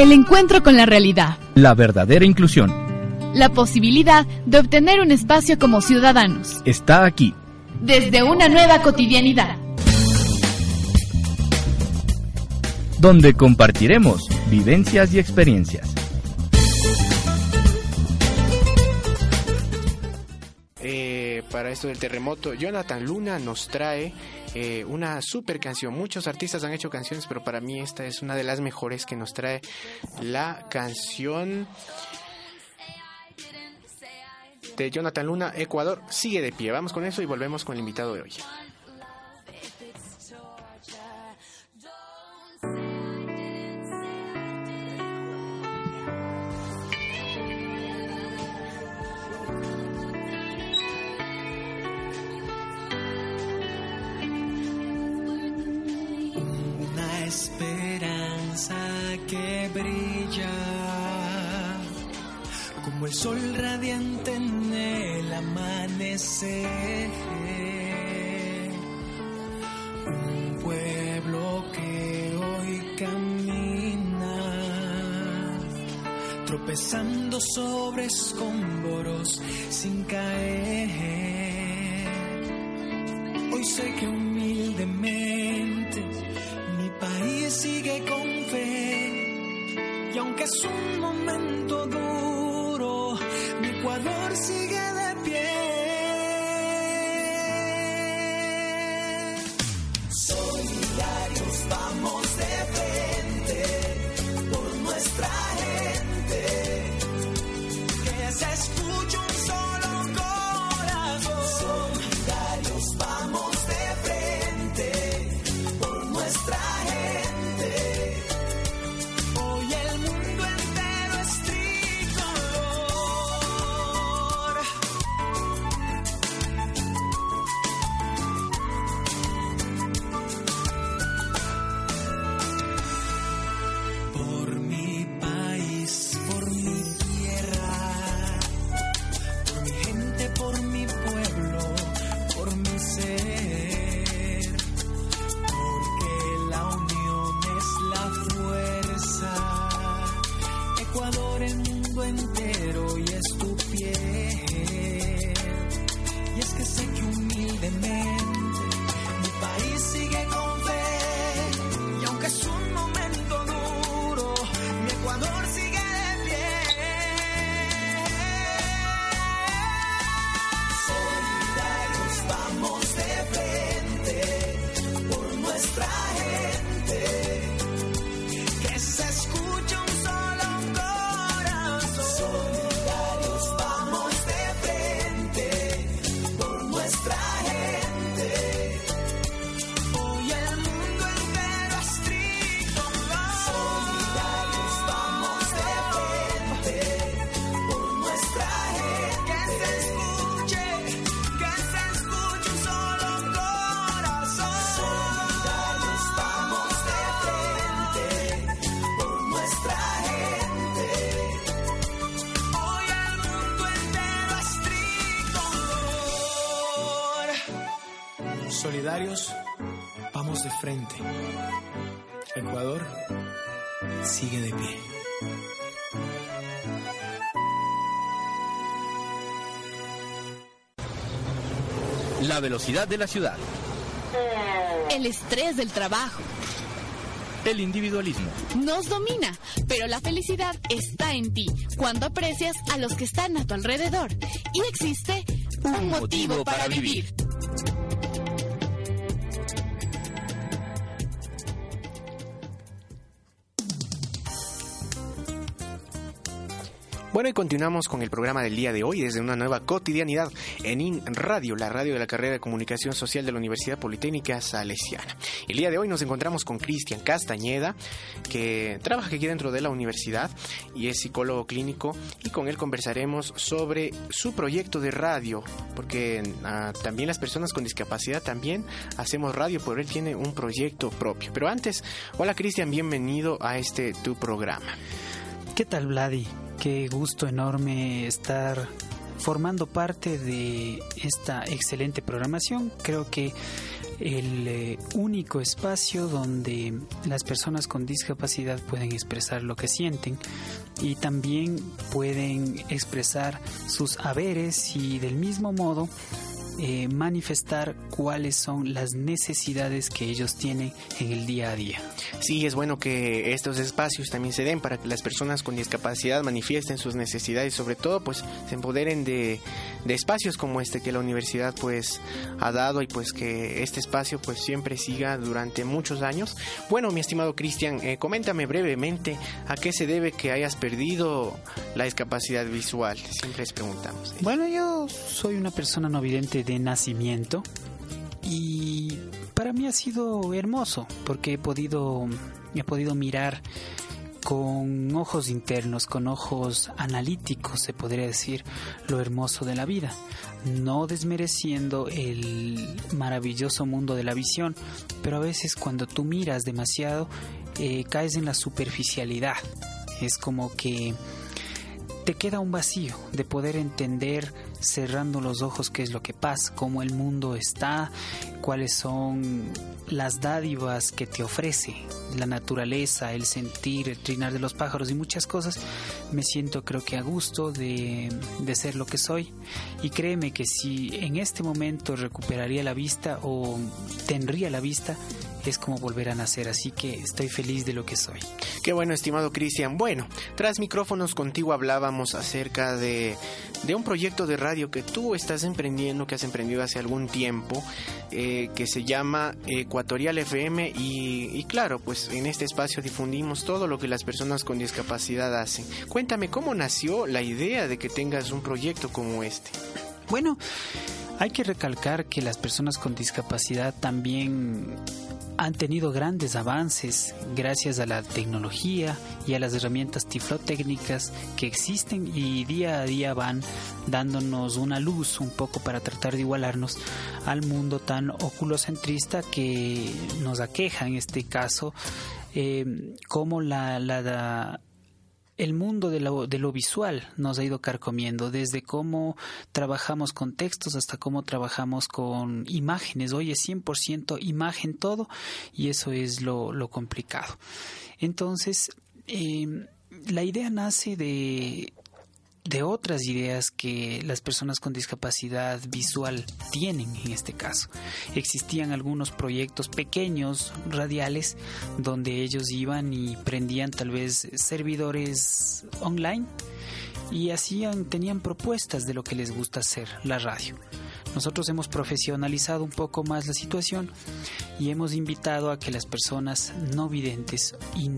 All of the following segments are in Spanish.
El encuentro con la realidad. La verdadera inclusión. La posibilidad de obtener un espacio como ciudadanos. Está aquí. Desde una nueva cotidianidad. Donde compartiremos vivencias y experiencias. Eh, para esto del terremoto, Jonathan Luna nos trae eh, una super canción. Muchos artistas han hecho canciones, pero para mí esta es una de las mejores que nos trae la canción de Jonathan Luna, Ecuador. Sigue de pie. Vamos con eso y volvemos con el invitado de hoy. Brilla como el sol radiante en el amanecer. Un pueblo que hoy camina tropezando sobre escombros sin caer. Hoy sé que humildemente es un momento duro, mi Ecuador sigue Solidarios, vamos de frente. Ecuador sigue de pie. La velocidad de la ciudad. El estrés del trabajo. El individualismo. Nos domina, pero la felicidad está en ti cuando aprecias a los que están a tu alrededor. Y existe un, motivo para vivir. Bueno, y continuamos con el programa del día de hoy desde una nueva cotidianidad en IN Radio, la radio de la carrera de comunicación social de la Universidad Politécnica Salesiana. El día de hoy nos encontramos con Cristian Castañeda, que trabaja aquí dentro de la universidad y es psicólogo clínico, y con él conversaremos sobre su proyecto de radio, porque ah, también las personas con discapacidad también hacemos radio, pero él tiene un proyecto propio. Pero antes, hola Cristian, bienvenido a este tu programa. ¿Qué tal, Vladi? Qué gusto enorme estar formando parte de esta excelente programación. Creo que el eh, único espacio donde las personas con discapacidad pueden expresar lo que sienten y también pueden expresar sus haberes y del mismo modo eh, manifestar cuáles son las necesidades que ellos tienen en el día a día. Sí, es bueno que estos espacios también se den para que las personas con discapacidad manifiesten sus necesidades, sobre todo pues se empoderen de, de espacios como este que la universidad pues ha dado y pues que este espacio pues siempre siga durante muchos años. Bueno, mi estimado Cristian, eh, coméntame brevemente a qué se debe que hayas perdido la discapacidad visual. Siempre les preguntamos. Bueno, yo soy una persona no vidente de nacimiento y para mí ha sido hermoso porque he podido he podido mirar con ojos internos, con ojos analíticos, se podría decir, lo hermoso de la vida, no desmereciendo el maravilloso mundo de la visión, pero a veces cuando tú miras demasiado, eh, caes en la superficialidad. Es como que te queda un vacío de poder entender cerrando los ojos qué es lo que pasa, cómo el mundo está, cuáles son las dádivas que te ofrece la naturaleza, el sentir, el trinar de los pájaros y muchas cosas, me siento creo que a gusto de, de ser lo que soy. Y créeme que si en este momento recuperaría la vista o tendría la vista, es como volver a nacer, así que estoy feliz de lo que soy. Qué bueno, estimado Cristian. Bueno, tras micrófonos contigo hablábamos acerca de, de, un proyecto de radio que tú estás emprendiendo, que has emprendido hace algún tiempo, eh, que se llama Ecuatorial FM y, y claro, pues en este espacio difundimos todo lo que las personas con discapacidad hacen. Cuéntame, ¿cómo nació la idea de que tengas un proyecto como este? Bueno, hay que recalcar que las personas con discapacidad también han tenido grandes avances gracias a la tecnología y a las herramientas tiflotécnicas que existen y día a día van dándonos una luz un poco para tratar de igualarnos al mundo tan oculocentrista que nos aqueja en este caso eh, como la, la el mundo de lo, visual nos ha ido carcomiendo, desde cómo trabajamos con textos hasta cómo trabajamos con imágenes. Hoy es 100% imagen todo y eso es lo, complicado. Entonces, eh, la idea nace de de otras ideas que las personas con discapacidad visual tienen en este caso. Existían algunos proyectos pequeños, radiales, donde ellos iban y prendían tal vez servidores online y hacían, tenían propuestas de lo que les gusta hacer, la radio. Nosotros hemos profesionalizado un poco más la situación y hemos invitado a que las personas no videntes y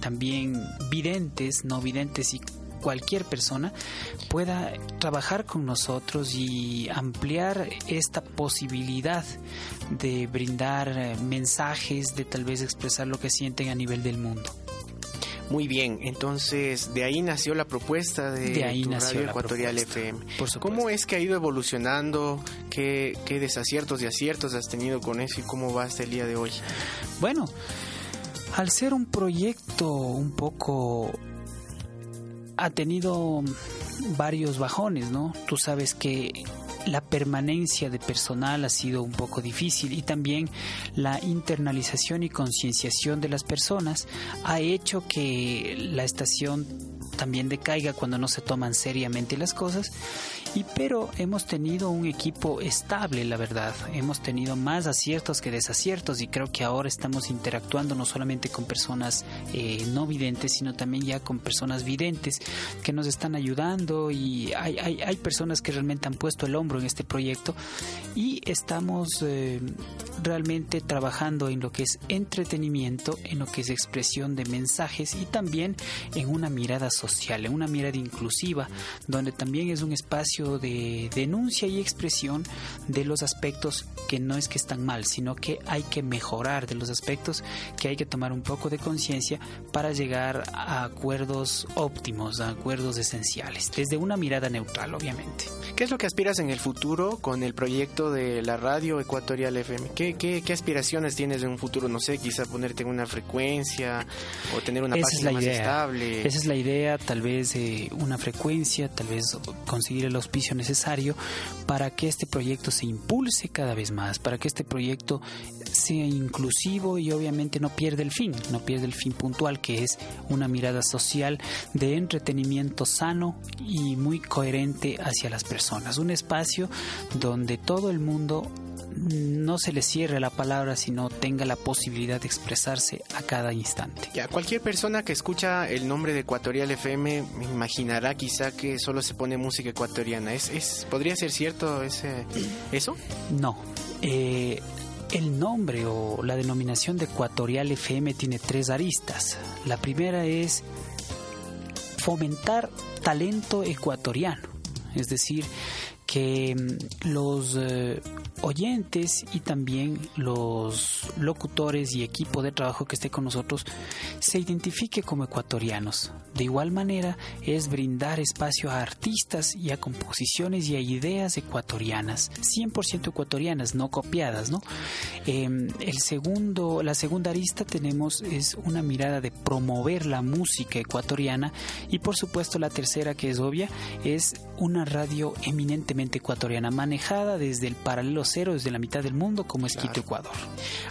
también videntes, no videntes y cualquier persona pueda trabajar con nosotros y ampliar esta posibilidad de brindar eh, mensajes, de tal vez expresar lo que sienten a nivel del mundo. Muy bien, entonces de ahí nació la propuesta de, de ahí tu nació Radio Ecuatorial propuesta, FM. por. ¿Cómo es que ha ido evolucionando? ¿Qué, ¿Qué desaciertos y aciertos has tenido con eso y cómo va hasta el día de hoy? Bueno, al ser un proyecto un poco ha tenido varios bajones, ¿no? Tú sabes que la permanencia de personal ha sido un poco difícil y también la internalización y concienciación de las personas ha hecho que la estación también decaiga cuando no se toman seriamente las cosas y pero hemos tenido un equipo estable la verdad. Hemos tenido más aciertos que desaciertos y creo que ahora estamos interactuando no solamente con personas eh, no videntes sino también ya con personas videntes que nos están ayudando y hay, hay, hay personas que realmente han puesto el hombro en este proyecto. Y estamos eh, realmente trabajando en lo que es entretenimiento en lo que es expresión de mensajes y también en una mirada social en una mirada inclusiva, donde también es un espacio de denuncia y expresión de los aspectos que no es que están mal, sino que hay que mejorar, de los aspectos que hay que tomar un poco de conciencia para llegar a acuerdos óptimos, a acuerdos esenciales, desde una mirada neutral, obviamente. ¿Qué es lo que aspiras en el futuro con el proyecto de la radio Ecuatorial FM? ¿Qué, qué, qué aspiraciones tienes en un futuro? No sé, quizá ponerte en una frecuencia o tener una Esa página es la más idea. estable. Esa es la idea, tal vez eh, una frecuencia, tal vez conseguir el necesario para que este proyecto se impulse cada vez más, para que este proyecto sea inclusivo y obviamente no pierda el fin, no pierda el fin puntual que es una mirada social de entretenimiento sano y muy coherente hacia las personas. Un espacio donde todo el mundo no se le cierre la palabra, sino tenga la posibilidad de expresarse a cada instante. Ya, cualquier persona que escucha el nombre de Ecuatorial FM me imaginará quizá que solo se pone música ecuatoriana. ¿Es, es, ¿Podría ser cierto ese, eso? No. Eh, el nombre o la denominación de Ecuatorial FM tiene tres aristas. La primera es fomentar talento ecuatoriano, es decir, que mm, los eh, oyentes y también los locutores y equipo de trabajo que esté con nosotros se identifique como ecuatorianos. De igual manera es brindar espacio a artistas y a composiciones y a ideas ecuatorianas, 100% ecuatorianas, no copiadas, ¿no? Eh, el segundo, la segunda arista tenemos es una mirada de promover la música ecuatoriana y por supuesto la tercera que es obvia es una radio eminentemente ecuatoriana manejada desde el paralelo cero, desde la mitad del mundo como es Quito, Ecuador.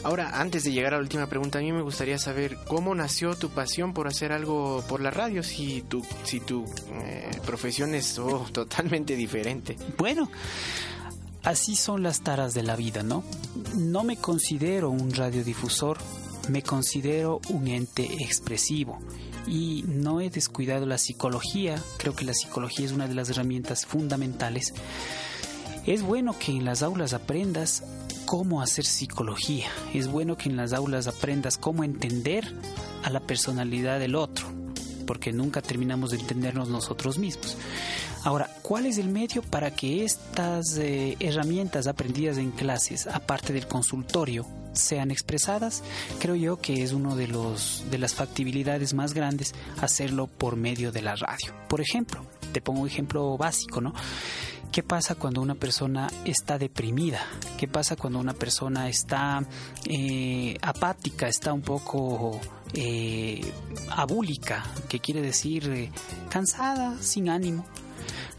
Ahora, antes de llegar a la última pregunta, a mí me gustaría saber cómo nació tu pasión por hacer algo por la radio si tu, si tu eh, profesión es oh, totalmente diferente. Bueno, así son las taras de la vida, ¿no? No me considero un radiodifusor, me considero un ente expresivo y no he descuidado la psicología, creo que la psicología es una de las herramientas fundamentales. Es bueno que en las aulas aprendas cómo hacer psicología, es bueno que en las aulas aprendas cómo entender a la personalidad del otro, porque nunca terminamos de entendernos nosotros mismos. Ahora, ¿cuál es el medio para que estas eh, herramientas aprendidas en clases, aparte del consultorio, sean expresadas? Creo yo que es uno de los de las factibilidades más grandes hacerlo por medio de la radio. Por ejemplo, te pongo un ejemplo básico, ¿no? ¿Qué pasa cuando una persona está deprimida? ¿Qué pasa cuando una persona está eh, apática, está un poco eh, abúlica, que quiere decir eh, cansada, sin ánimo?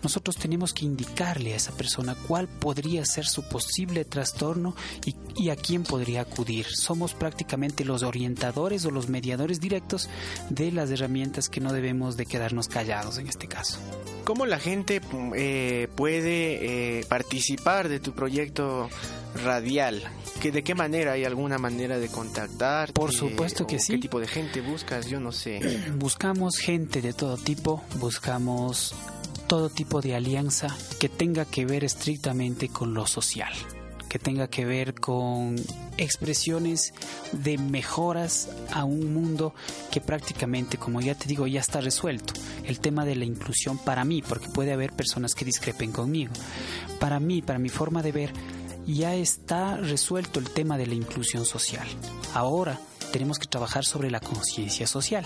Nosotros tenemos que indicarle a esa persona cuál podría ser su posible trastorno y, y, a quién podría acudir. Somos prácticamente los orientadores o los mediadores directos de las herramientas que no debemos de quedarnos callados en este caso. ¿Cómo la gente eh, puede eh, participar de tu proyecto radial? ¿Que ¿De qué manera? ¿Hay alguna manera de contactar? Por supuesto que sí. ¿Qué tipo de gente buscas? Yo no sé. Buscamos gente de todo tipo, buscamos todo tipo de alianza que tenga que ver estrictamente con lo social, que tenga que ver con expresiones de mejoras a un mundo que prácticamente, como ya te digo, ya está resuelto. El tema de la inclusión para mí, porque puede haber personas que discrepen conmigo, para mí, para mi forma de ver, ya está resuelto el tema de la inclusión social. Ahora, tenemos que trabajar sobre la conciencia social.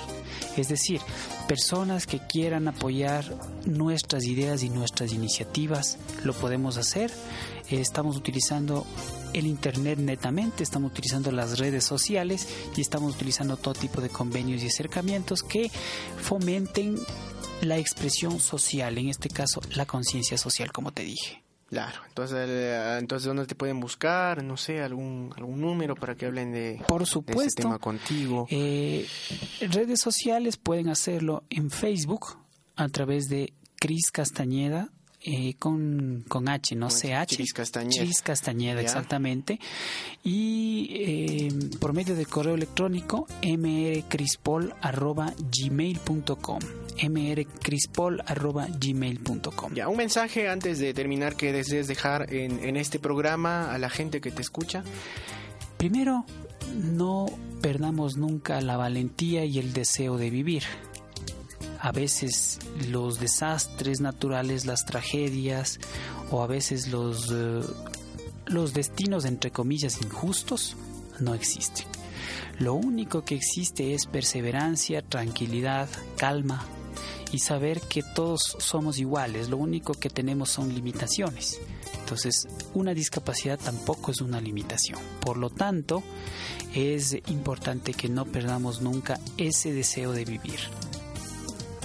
Es decir, personas que quieran apoyar nuestras ideas y nuestras iniciativas, lo podemos hacer. Estamos utilizando el Internet netamente, estamos utilizando las redes sociales y estamos utilizando todo tipo de convenios y acercamientos que fomenten la expresión social, en este caso la conciencia social, como te dije. Claro, entonces, eh, entonces ¿dónde te pueden buscar? No sé, algún algún número para que hablen de, Por supuesto, de este tema contigo. Eh, redes sociales pueden hacerlo en Facebook a través de Cris Castañeda. Eh, con, con H, no CH. Cris Castañeda. Castañeda, exactamente. Y eh, por medio de correo electrónico mrcrispol.gmail.com mrcrispol.gmail.com Ya, un mensaje antes de terminar que desees dejar en, en este programa a la gente que te escucha. Primero, no perdamos nunca la valentía y el deseo de vivir. A veces los desastres naturales, las tragedias o a veces los, eh, los destinos entre comillas injustos no existen. Lo único que existe es perseverancia, tranquilidad, calma y saber que todos somos iguales. Lo único que tenemos son limitaciones. Entonces, una discapacidad tampoco es una limitación. Por lo tanto, es importante que no perdamos nunca ese deseo de vivir.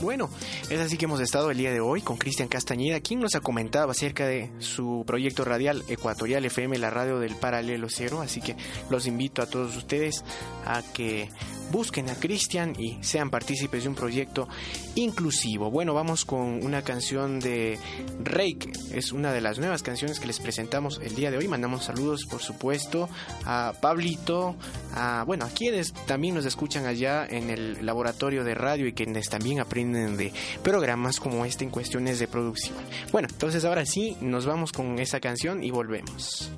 Bueno, es así que hemos estado el día de hoy con Cristian Castañeda, quien nos ha comentado acerca de su proyecto radial Ecuatorial FM, la radio del paralelo cero. Así que los invito a todos ustedes a que busquen a Cristian y sean partícipes de un proyecto inclusivo. Bueno, vamos con una canción de Rake. Es una de las nuevas canciones que les presentamos el día de hoy. Mandamos saludos, por supuesto, a Pablito, a, bueno, a quienes también nos escuchan allá en el laboratorio de radio y quienes también aprenden de programas como este en cuestiones de producción. Bueno, entonces ahora sí, nos vamos con esa canción y volvemos.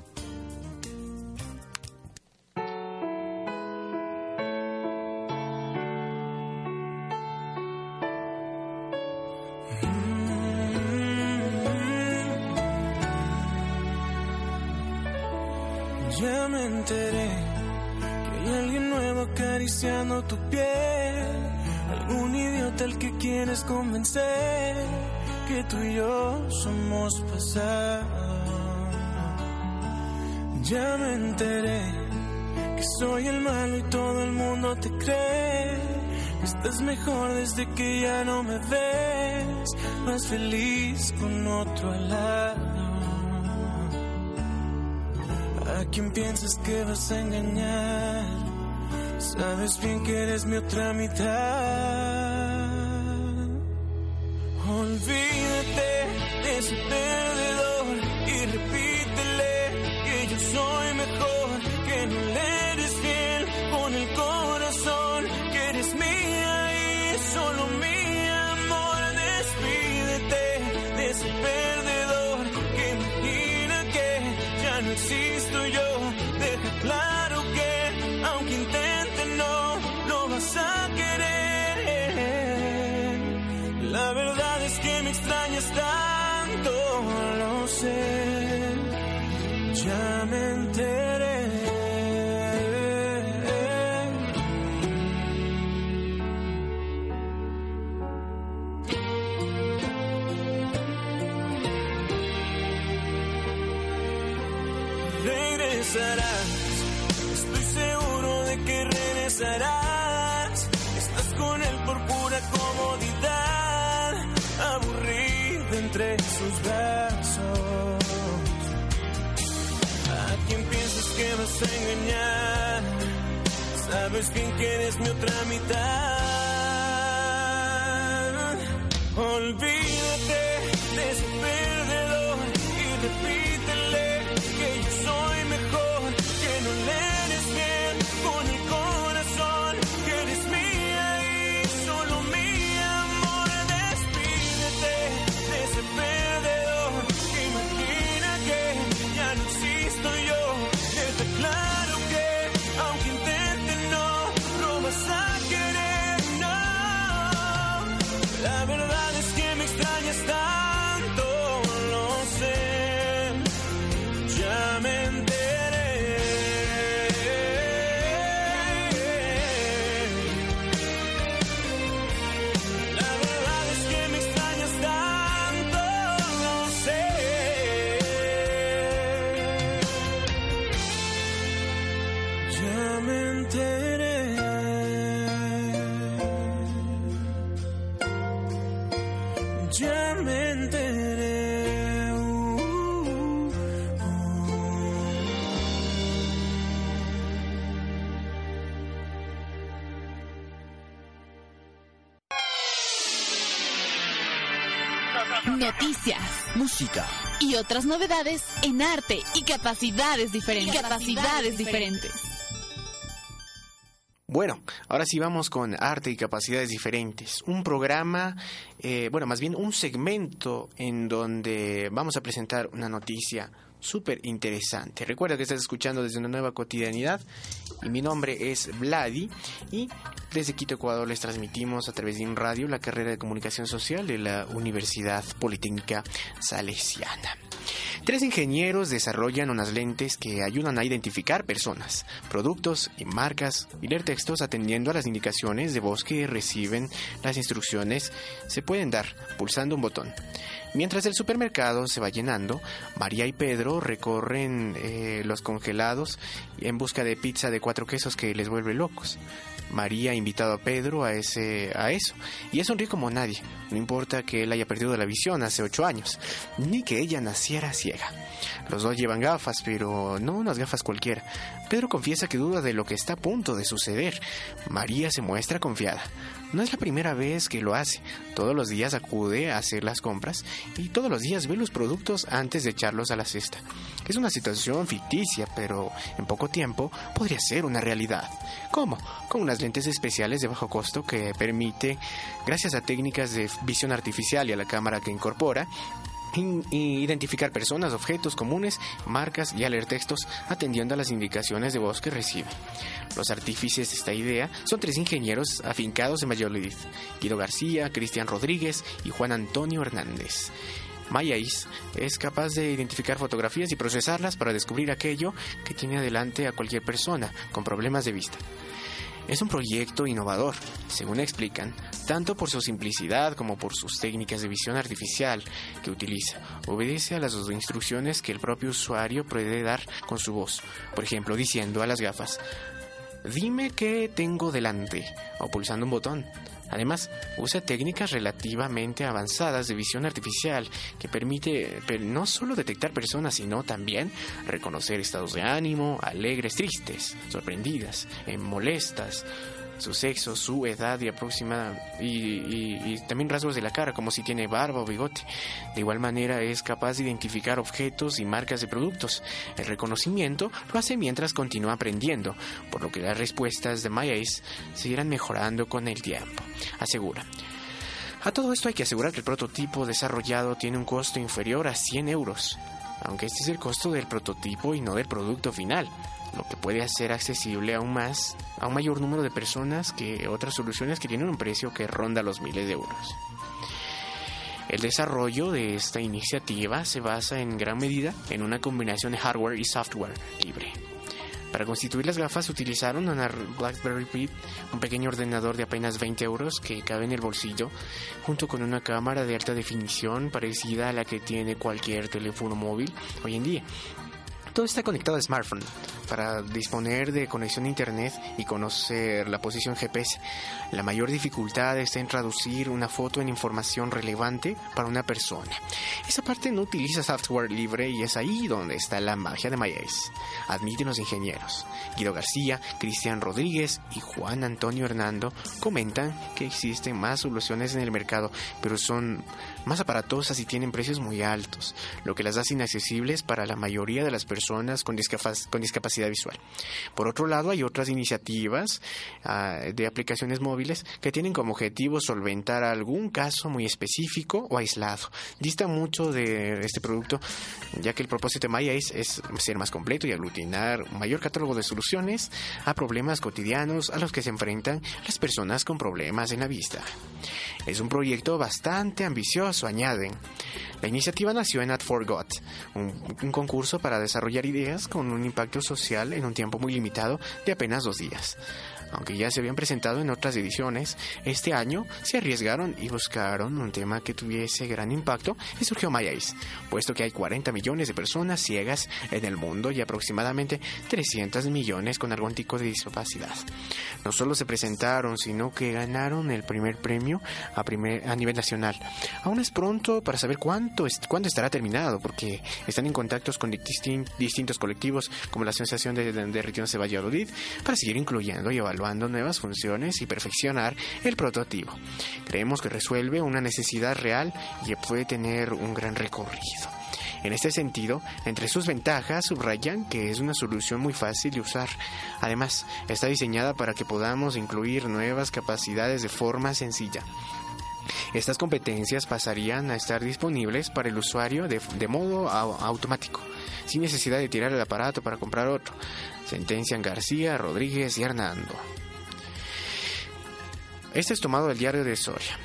Convencer que tú y yo somos pasado. Ya me enteré que soy el malo y todo el mundo te cree. Estás mejor desde que ya no me ves, más feliz con otro al lado. ¿A quién piensas que vas a engañar? Sabes bien que eres mi otra mitad. Olvídate de ese perdedor Sabes bien que eres mi otra mitad. Olvídate Noticias Música. y otras novedades en arte y capacidades diferentes. capacidades diferentes. Bueno, ahora sí vamos con arte y capacidades diferentes. Un programa, eh, bueno, más bien un segmento en donde vamos a presentar una noticia súper interesante. Recuerda que estás escuchando desde una nueva cotidianidad y mi nombre es Vladi y Desde Quito, Ecuador, les transmitimos a través de un radio la carrera de comunicación social de la Universidad Politécnica Salesiana. Tres ingenieros desarrollan unas lentes que ayudan a identificar personas, productos y marcas y leer textos atendiendo a las indicaciones de voz que reciben las instrucciones se pueden dar pulsando un botón. Mientras el supermercado se va llenando, María y Pedro recorren eh, los congelados en busca de pizza de cuatro quesos que les vuelve locos. María ha invitado a Pedro a, ese, a eso, y es sonríe como nadie. No importa que él haya perdido la visión hace ocho años, ni que ella naciera ciega. Los dos llevan gafas, pero no unas gafas cualquiera. Pedro confiesa que duda de lo que está a punto de suceder. María se muestra confiada. No es la primera vez que lo hace. Todos los días acude a hacer las compras y todos los días ve los productos antes de echarlos a la cesta. Es una situación ficticia, pero en poco tiempo podría ser una realidad. ¿Cómo? Con unas lentes especiales de bajo costo que permite, gracias a técnicas de visión artificial y a la cámara que incorpora, identificar personas, objetos comunes, marcas y leer textos atendiendo a las indicaciones de voz que recibe. Los artífices de esta idea son tres ingenieros afincados en Valladolid, Guido García, Cristian Rodríguez y Juan Antonio Hernández. Mayais es capaz de identificar fotografías y procesarlas para descubrir aquello que tiene adelante a cualquier persona con problemas de vista. Es un proyecto innovador, según explican, tanto por su simplicidad como por sus técnicas de visión artificial que utiliza. Obedece a las instrucciones que el propio usuario puede dar con su voz, por ejemplo, diciendo a las gafas, dime qué tengo delante, o pulsando un botón. Además, usa técnicas relativamente avanzadas de visión artificial que permite no solo detectar personas, sino también reconocer estados de ánimo, alegres, tristes, sorprendidas, eh, molestas, su sexo, su edad y aproximada y, también rasgos de la cara, como si tiene barba o bigote. De igual manera es capaz de identificar objetos y marcas de productos. El reconocimiento lo hace mientras continúa aprendiendo, por lo que las respuestas de MyAce seguirán mejorando con el tiempo, asegura. A todo esto hay que asegurar que el prototipo desarrollado tiene un costo inferior a 100 euros, aunque este es el costo del prototipo y no del producto final lo que puede hacer accesible aún más a un mayor número de personas que otras soluciones que tienen un precio que ronda los miles de euros. El desarrollo de esta iniciativa se basa en gran medida en una combinación de hardware y software libre. Para constituir las gafas utilizaron una BlackBerry Pi, un pequeño ordenador de apenas 20 euros que cabe en el bolsillo, junto con una cámara de alta definición parecida a la que tiene cualquier teléfono móvil hoy en día. Todo está conectado a smartphone para disponer de conexión a internet y conocer la posición GPS. La mayor dificultad está en traducir una foto en información relevante para una persona. Esa parte no utiliza software libre y es ahí donde está la magia de MyAce. Admiten los ingenieros. Guido García, Cristian Rodríguez y Juan Antonio Hernando comentan que existen más soluciones en el mercado, pero son más aparatosas y tienen precios muy altos, lo que las hace inaccesibles para la mayoría de las personas con, discapacidad visual. Por otro lado, hay otras iniciativas ah, de aplicaciones móviles que tienen como objetivo solventar algún caso muy específico o aislado. Dista mucho de este producto, ya que el propósito de Maya es, es ser más completo y aglutinar un mayor catálogo de soluciones a problemas cotidianos a los que se enfrentan las personas con problemas en la vista. Es un proyecto bastante ambicioso, añaden. La iniciativa nació en At Forgot, un, un concurso para desarrollar ideas con un impacto social en un tiempo muy limitado de apenas dos días aunque ya se habían presentado en otras ediciones, este año se arriesgaron y buscaron un tema que tuviese gran impacto y surgió MyAce, puesto que hay 40 millones de personas ciegas en el mundo y aproximadamente 300 millones con algún tipo de discapacidad. No solo se presentaron, sino que ganaron el primer premio a, primer, a nivel nacional. Aún es pronto para saber cuánto cuándo estará terminado, porque están en contactos con distintos colectivos como la Asociación de, de, de de Valladolid para seguir incluyendo y evaluando nuevas funciones y perfeccionar el prototipo. Creemos que resuelve una necesidad real y puede tener un gran recorrido. En este sentido, entre sus ventajas subrayan que es una solución muy fácil de usar. Además, está diseñada para que podamos incluir nuevas capacidades de forma sencilla. Estas competencias pasarían a estar disponibles para el usuario de, modo automático, sin necesidad de tirar el aparato para comprar otro sentencian García, Rodríguez y Hernando. Este es tomado del diario de Soria.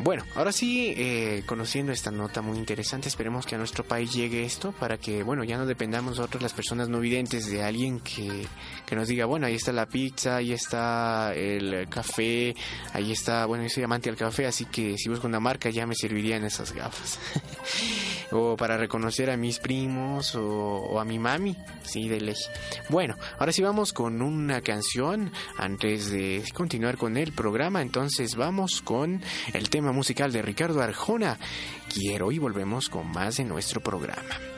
Bueno, ahora sí, eh, conociendo esta nota muy interesante, esperemos que a nuestro país llegue esto para que, bueno, ya no dependamos nosotros, las personas no videntes, de alguien que, que nos diga, bueno, ahí está la pizza, ahí está el café, ahí está, bueno, yo soy amante del café, así que si busco una marca ya me servirían esas gafas. o para reconocer a mis primos o, o a mi mami, sí, de ley. Bueno, ahora sí vamos con una canción antes de continuar con el programa, entonces vamos con el tema musical de Ricardo Arjona. Quiero y volvemos con más de nuestro programa.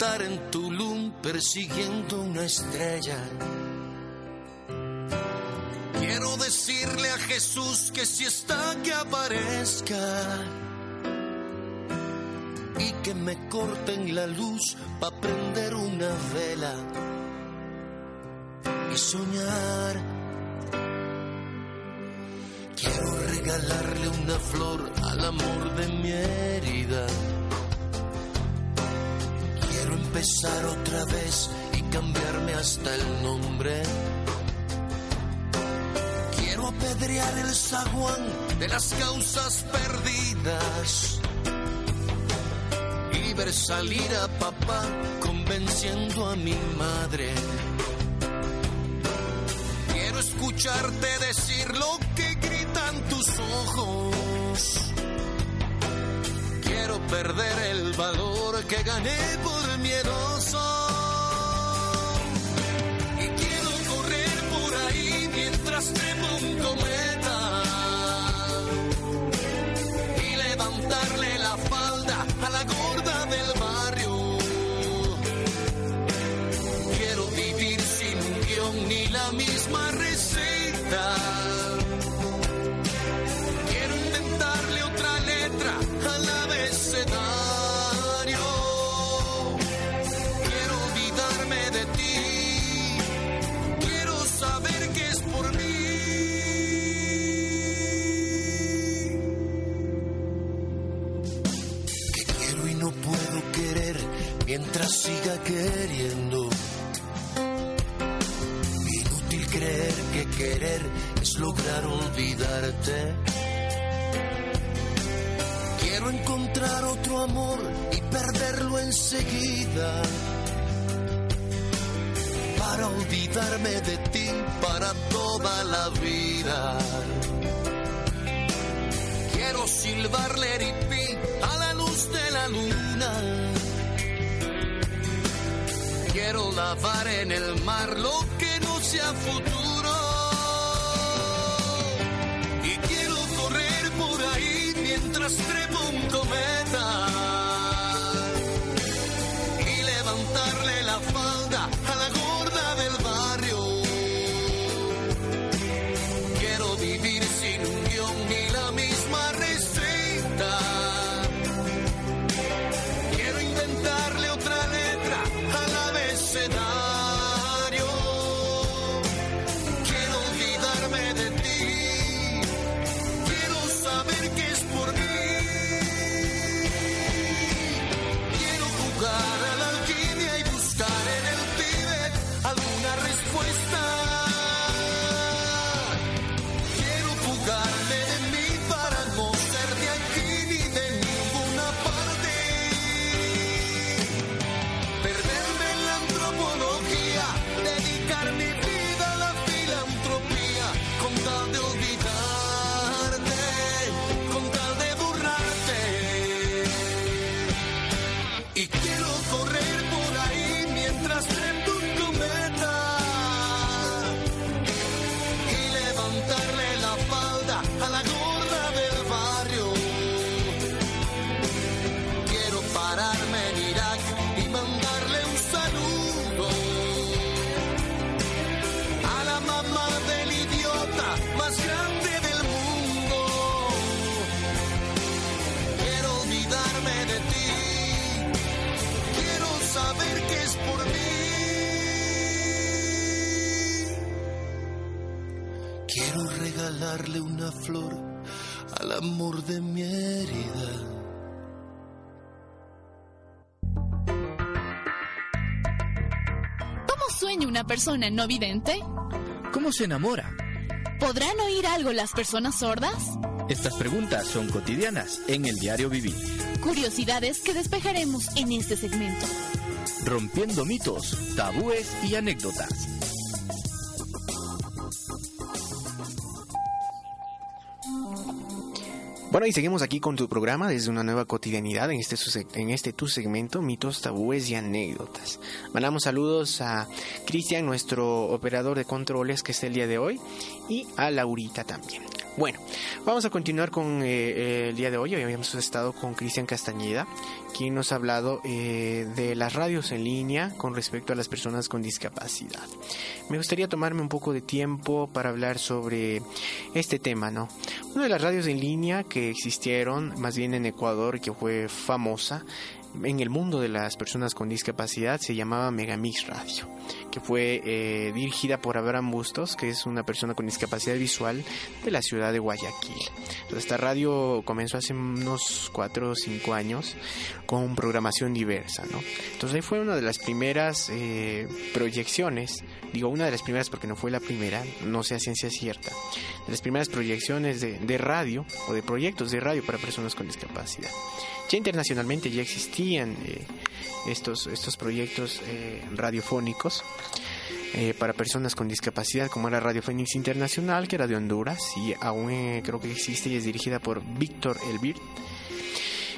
Despertar en Tulum persiguiendo una estrella. Quiero decirle a Jesús que si está que aparezca y que me corten la luz para prender una vela y soñar. Quiero regalarle una flor al amor de mi herida. Empezar otra vez y cambiarme hasta el nombre. Quiero apedrear el zaguán de las causas perdidas y ver salir a papá convenciendo a mi madre. Quiero escucharte decir lo que gritan tus ojos. Quiero perder el valor que gané por miedoso. Lograr olvidarte. Quiero encontrar otro amor y perderlo enseguida. Para olvidarme de ti para toda la vida. Quiero silbarle ripi a la luz de la luna. Quiero lavar en el mar lo que no sea futuro. Mientras trepo un cometa. Persona no vidente? ¿Cómo se enamora? ¿Podrán oír algo las personas sordas? Estas preguntas son cotidianas en el diario vivir. Curiosidades que despejaremos en este segmento. Rompiendo mitos, tabúes y anécdotas. Bueno, y seguimos aquí con tu programa desde una nueva cotidianidad en este, en este tu segmento, mitos, tabúes y anécdotas. Mandamos saludos a Cristian, nuestro operador de controles que está el día de hoy, y a Laurita también. Bueno, vamos a continuar con eh, el día de hoy. Hoy habíamos estado con Cristian Castañeda, nos ha hablado eh, de las radios en línea con respecto a las personas con discapacidad. Me gustaría tomarme un poco de tiempo para hablar sobre este tema, ¿no? Una de las radios en línea que existieron, más bien en Ecuador, que fue famosa en el mundo de las personas con discapacidad, se llamaba Megamix Radio, que fue eh, dirigida por Abraham Bustos, que es una persona con discapacidad visual de la ciudad de Guayaquil. Esta radio comenzó hace unos 4 o 5 años con programación diversa, ¿no? Entonces ahí fue una de las primeras eh, proyecciones, digo una de las primeras porque no fue la primera, no sé a ciencia cierta, de las primeras proyecciones de, de radio o de proyectos de radio para personas con discapacidad. Ya internacionalmente ya existían eh, estos, estos proyectos eh, radiofónicos eh, para personas con discapacidad, como era Radio Fénix Internacional, que era de Honduras, y aún creo que existe y es dirigida por Víctor Elbir.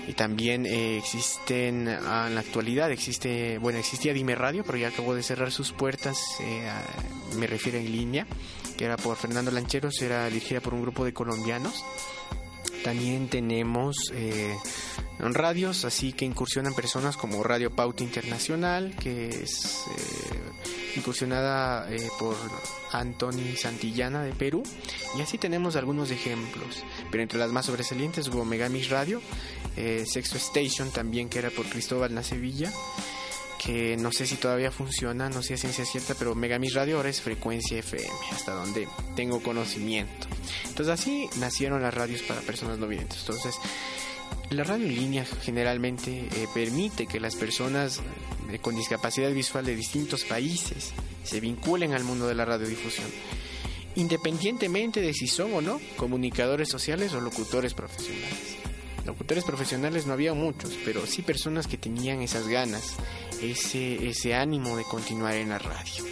Y también existen, ah, en la actualidad existe, bueno, existía Dime Radio, pero ya acabó de cerrar sus puertas, me refiero en línea, que era por Fernando Lancheros, era dirigida por un grupo de colombianos. También tenemos eh, radios, así que incursionan personas como Radio Pauta Internacional, que es eh, incursionada eh, por Antoni Santillana de Perú. Y así tenemos algunos ejemplos. Pero entre las más sobresalientes hubo Megamix Radio, eh, Sexto Station también, que era por Cristóbal Nacevilla que no sé si todavía funciona, no sé a ciencia cierta, pero Megamix Radio es frecuencia FM, hasta donde tengo conocimiento. Entonces así nacieron las radios para personas no videntes. Entonces, la radio en línea generalmente eh, permite que las personas eh, con discapacidad visual de distintos países se vinculen al mundo de la radiodifusión, independientemente de si son o no comunicadores sociales o locutores profesionales. Locutores profesionales no había muchos, pero sí personas que tenían esas ganas, ese, ese ánimo de continuar en la radio.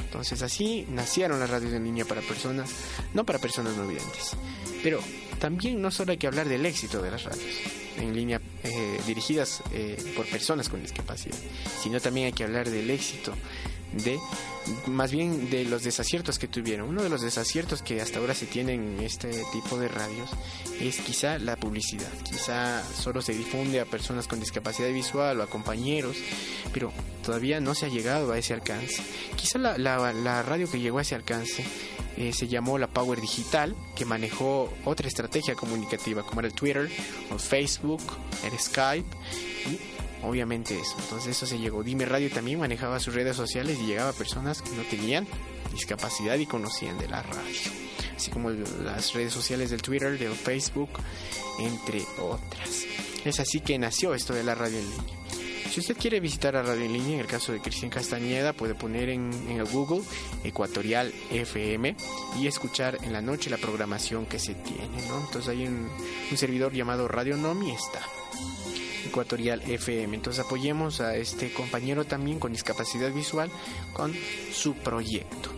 Entonces así nacieron las radios en línea para personas, no para personas no videntes. Pero también no solo hay que hablar del éxito de las radios en línea eh, dirigidas eh, por personas con discapacidad, sino también hay que hablar del éxito de más bien de los desaciertos que tuvieron. Uno de los desaciertos que hasta ahora se tienen en este tipo de radios es quizá la publicidad. Quizá solo se difunde a personas con discapacidad visual o a compañeros, pero todavía no se ha llegado a ese alcance. Quizá la, la- radio que llegó a ese alcance eh, se llamó la Power Digital, que manejó otra estrategia comunicativa como era el Twitter, o Facebook, el Skype obviamente eso. Entonces eso se llegó. Dime Radio también manejaba sus redes sociales y llegaba a personas que no tenían discapacidad y conocían de la radio. Así como las redes sociales del Twitter, del Facebook, entre otras. Es así que nació esto de la radio en línea. Si usted quiere visitar la radio en línea, en el caso de Cristian Castañeda, puede poner en, en el Google Ecuatorial FM y escuchar en la noche la programación que se tiene, ¿no? Entonces hay un, un servidor llamado Radio Nomi está. Ecuatorial FM. Entonces apoyemos a este compañero también con discapacidad visual con su proyecto.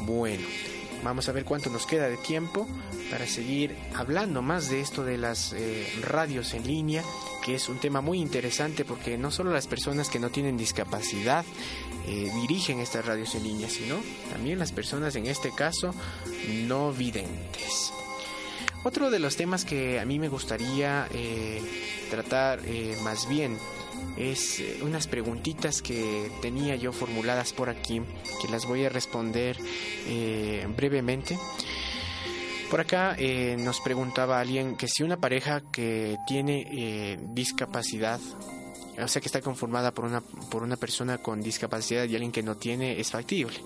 Bueno, vamos a ver cuánto nos queda de tiempo para seguir hablando más de esto de las eh, radios en línea, que es un tema muy interesante porque no solo las personas que no tienen discapacidad eh, dirigen estas radios en línea, sino también las personas en este caso no videntes. Otro de los temas que a mí me gustaría eh, tratar eh, más bien es eh, unas preguntitas que tenía yo formuladas por aquí, que las voy a responder brevemente. Por acá nos preguntaba alguien que si una pareja que tiene discapacidad o sea que está conformada por una, por una persona con discapacidad y alguien que no tiene, es factible.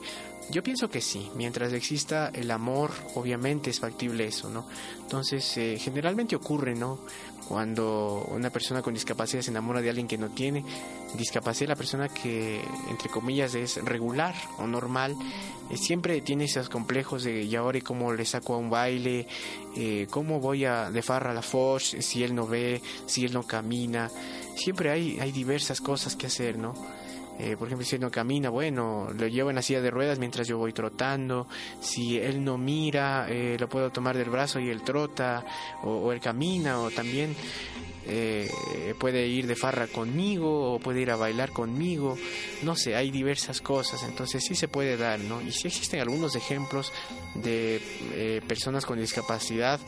Yo pienso que sí, mientras exista el amor, obviamente es factible eso, ¿no? Entonces, eh, generalmente ocurre, ¿no? Cuando una persona con discapacidad se enamora de alguien que no tiene discapacidad, la persona que, entre comillas, es regular o normal, eh, siempre tiene esos complejos de, y ahora, ¿y cómo le saco a un baile? Eh, ¿Cómo voy a de farra a la foch si él no ve, si él no camina? Siempre hay, hay diversas cosas que hacer, ¿no? Eh, por ejemplo, si él no camina, bueno, lo llevo en la silla de ruedas mientras yo voy trotando. Si él no mira, eh, lo puedo tomar del brazo y él trota, o, o él camina, o también eh, puede ir de farra conmigo, o puede ir a bailar conmigo. No sé, hay diversas cosas, entonces sí se puede dar, ¿no? Y sí existen algunos ejemplos de eh, personas con discapacidad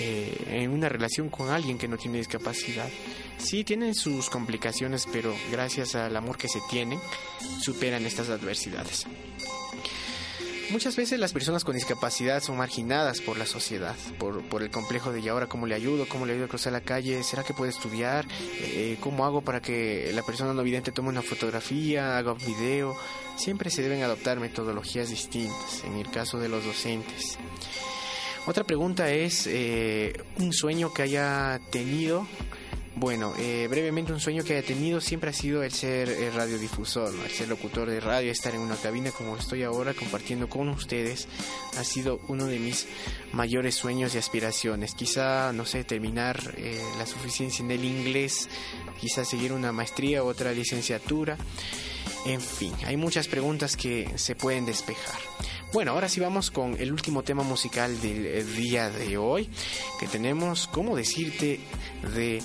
eh, en una relación con alguien que no tiene discapacidad. Sí, tienen sus complicaciones, pero gracias al amor que se tienen, superan estas adversidades. Muchas veces las personas con discapacidad son marginadas por la sociedad, por, por el complejo de y ahora cómo le ayudo, cómo le ayudo a cruzar la calle, será que puede estudiar, Eh, cómo hago para que la persona no vidente tome una fotografía, haga un video. Siempre se deben adoptar metodologías distintas, en el caso de los docentes. Otra pregunta es eh, un sueño que haya tenido. Bueno, eh, brevemente un sueño que haya tenido siempre ha sido el ser eh, radiodifusor, el ser locutor de radio, estar en una cabina como estoy ahora compartiendo con ustedes. Ha sido uno de mis mayores sueños y aspiraciones. Quizá, no sé, terminar eh, la suficiencia en el inglés, quizá seguir una maestría u otra licenciatura. En fin, hay muchas preguntas que se pueden despejar. Bueno, ahora sí vamos con el último tema musical del eh, día de hoy, que tenemos, ¿cómo decirte?, de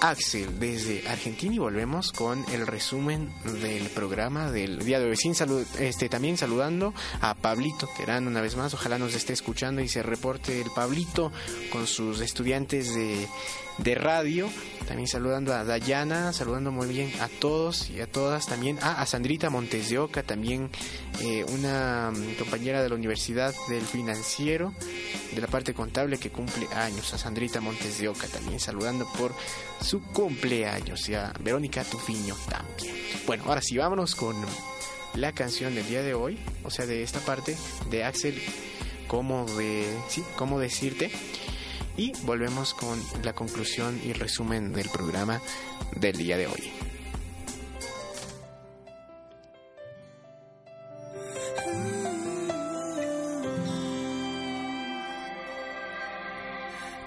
Axel desde Argentina y volvemos con el resumen del programa del día de hoy. Sin salud, este, también saludando a Pablito Terán una vez más, ojalá nos esté escuchando y se reporte el Pablito con sus estudiantes de, de radio. También saludando a Dayana, saludando muy bien a todos y a todas también. Ah, a Sandrita Montes de Oca, también eh, una mm, compañera de la Universidad del Financiero, de la parte contable que cumple años. A Sandrita Montes de Oca también saludando por su cumpleaños. Y a Verónica Tufiño también. Bueno, ahora sí, vámonos con la canción del día de hoy, o sea, de esta parte de Axel, cómo de, sí, cómo decirte. Y volvemos con la conclusión y resumen del programa del día de hoy.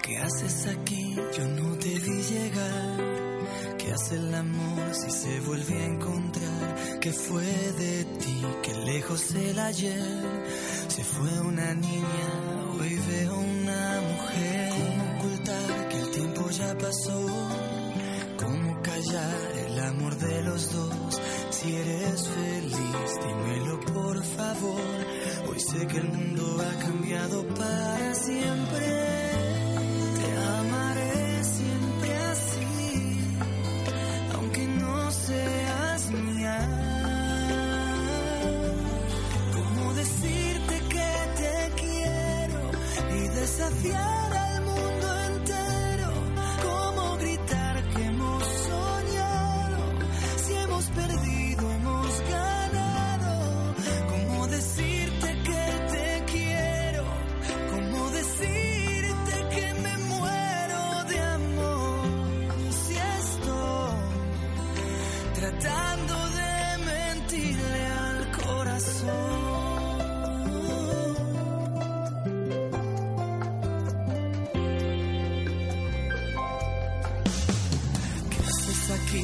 ¿Qué haces aquí? Yo no te vi llegar. ¿Qué hace el amor si se vuelve a encontrar? ¿Qué fue de ti? Que lejos del ayer se fue una niña. Hoy veo una pasó? ¿Cómo callar el amor de los dos? Si eres feliz, dímelo por favor. Hoy sé que el mundo ha cambiado para siempre.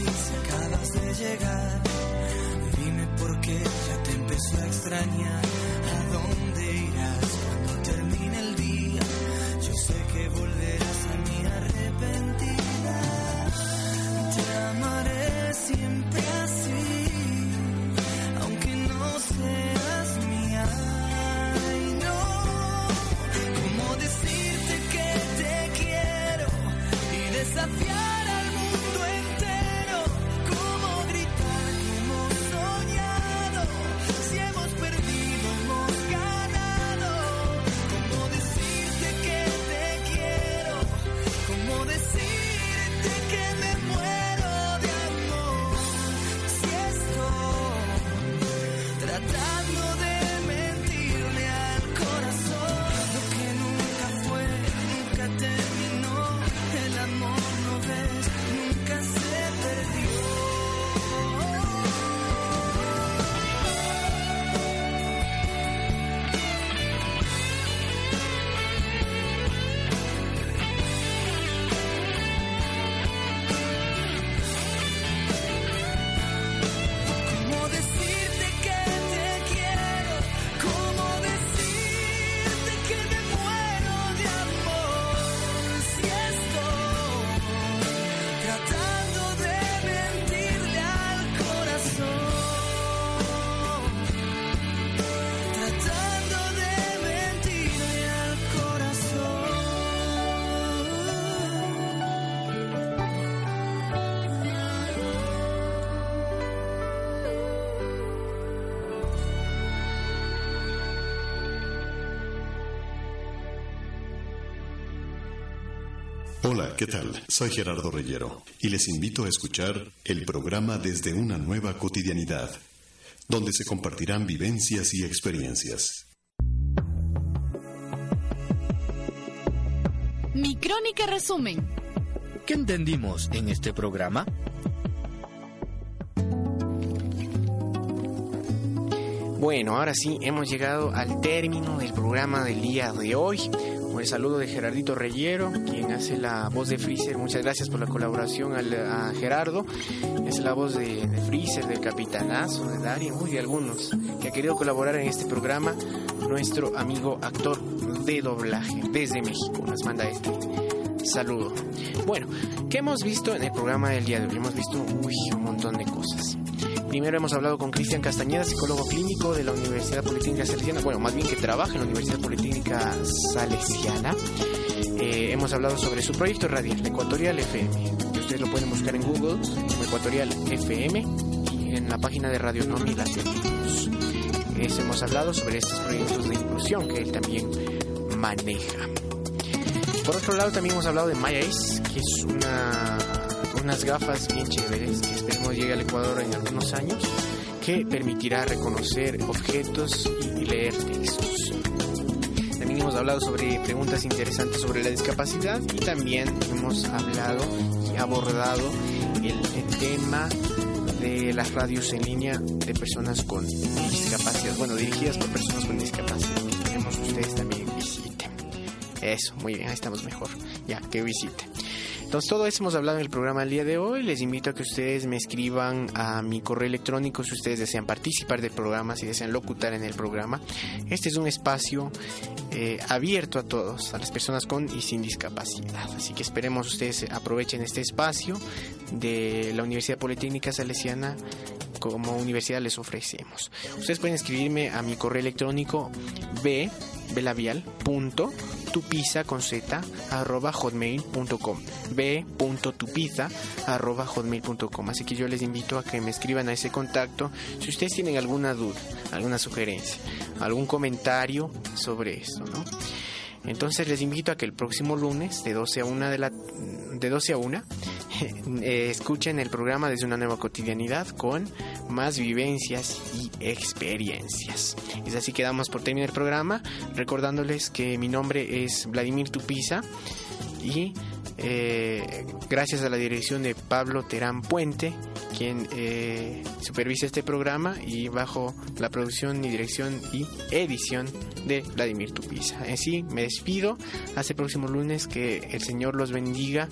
Si acabas de llegar? Dime por qué ya te empecé a extrañar. ¿A dónde irás cuando termine el día? Yo sé que volverás a mí arrepentida. Hola, ¿qué tal? Soy Gerardo Reyero y les invito a escuchar el programa Desde una nueva cotidianidad, donde se compartirán vivencias y experiencias. Mi crónica resumen. ¿Qué entendimos en este programa? Bueno, ahora sí, hemos llegado al término del programa del día de hoy. El saludo de Gerardito Reyero, quien hace la voz de Freezer. Muchas gracias por la colaboración al- a Gerardo. Es la voz de, de Freezer, del Capitanazo, de Dario, y de algunos que ha querido colaborar en este programa. Nuestro amigo actor de doblaje desde México nos manda este saludo. Bueno, ¿qué hemos visto en el programa del día de hoy? Hemos visto un montón de cosas. Primero hemos hablado con Cristian Castañeda, psicólogo clínico de la Universidad Politécnica Salesiana, bueno, más bien que trabaja en la Universidad Politécnica Salesiana. Eh, hemos hablado sobre su proyecto radial, Ecuatorial FM. Ustedes lo pueden buscar en Google Ecuatorial FM y en la página de Radio Nomi la tenemos. Eso hemos hablado sobre estos proyectos de inclusión que él también maneja. Por otro lado, también hemos hablado de Maya que es una, unas gafas bien chéveres que esperemos llegue al Ecuador en algunos años, que permitirá reconocer objetos y leer textos. También hemos hablado sobre preguntas interesantes sobre la discapacidad y también hemos hablado y abordado el, el tema de las radios en línea de personas con discapacidad, bueno, dirigidas por personas con discapacidad. que ustedes también visiten. Eso, muy bien, ahí estamos mejor. Ya, que visite. Entonces, todo eso hemos hablado en el programa del día de hoy. Les invito a que ustedes me escriban a mi correo electrónico si ustedes desean participar del programa, si desean locutar en el programa. Este es un espacio eh, abierto a todos, a las personas con y sin discapacidad. Así que esperemos ustedes aprovechen este espacio de la Universidad Politécnica Salesiana como universidad les ofrecemos. Ustedes pueden escribirme a mi correo electrónico b belavial punto tupiza con z arroba hotmail.com b.tupiza arroba hotmail.com así que yo les invito a que me escriban a ese contacto. Si ustedes tienen alguna duda alguna sugerencia algún comentario sobre esto ¿no? entonces les invito a que el próximo lunes de 12 a 1 de la de 12 a 1 eh, escuchen el programa desde una nueva cotidianidad con más vivencias y experiencias. Es así que damos por término el programa, recordándoles que mi nombre es Vladimir Tupiza y eh, gracias a la dirección de Pablo Terán Puente, quien eh, supervisa este programa y bajo la producción y dirección y edición de Vladimir Tupiza. Así me despido hasta el próximo lunes, que el Señor los bendiga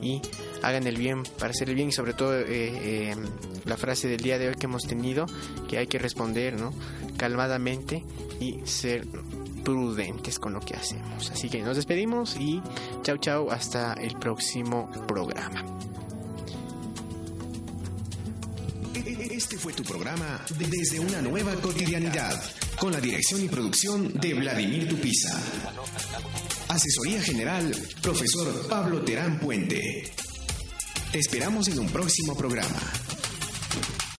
y hagan el bien para hacer el bien y sobre todo eh, eh, la frase del día de hoy que hemos tenido que hay que responder ¿no? calmadamente y ser prudentes con lo que hacemos así que nos despedimos y chau chau hasta el próximo programa Este fue tu programa Desde una nueva cotidianidad, con la dirección y producción de Vladimir Tupiza. Asesoría General, profesor Pablo Terán Puente. Te esperamos en un próximo programa.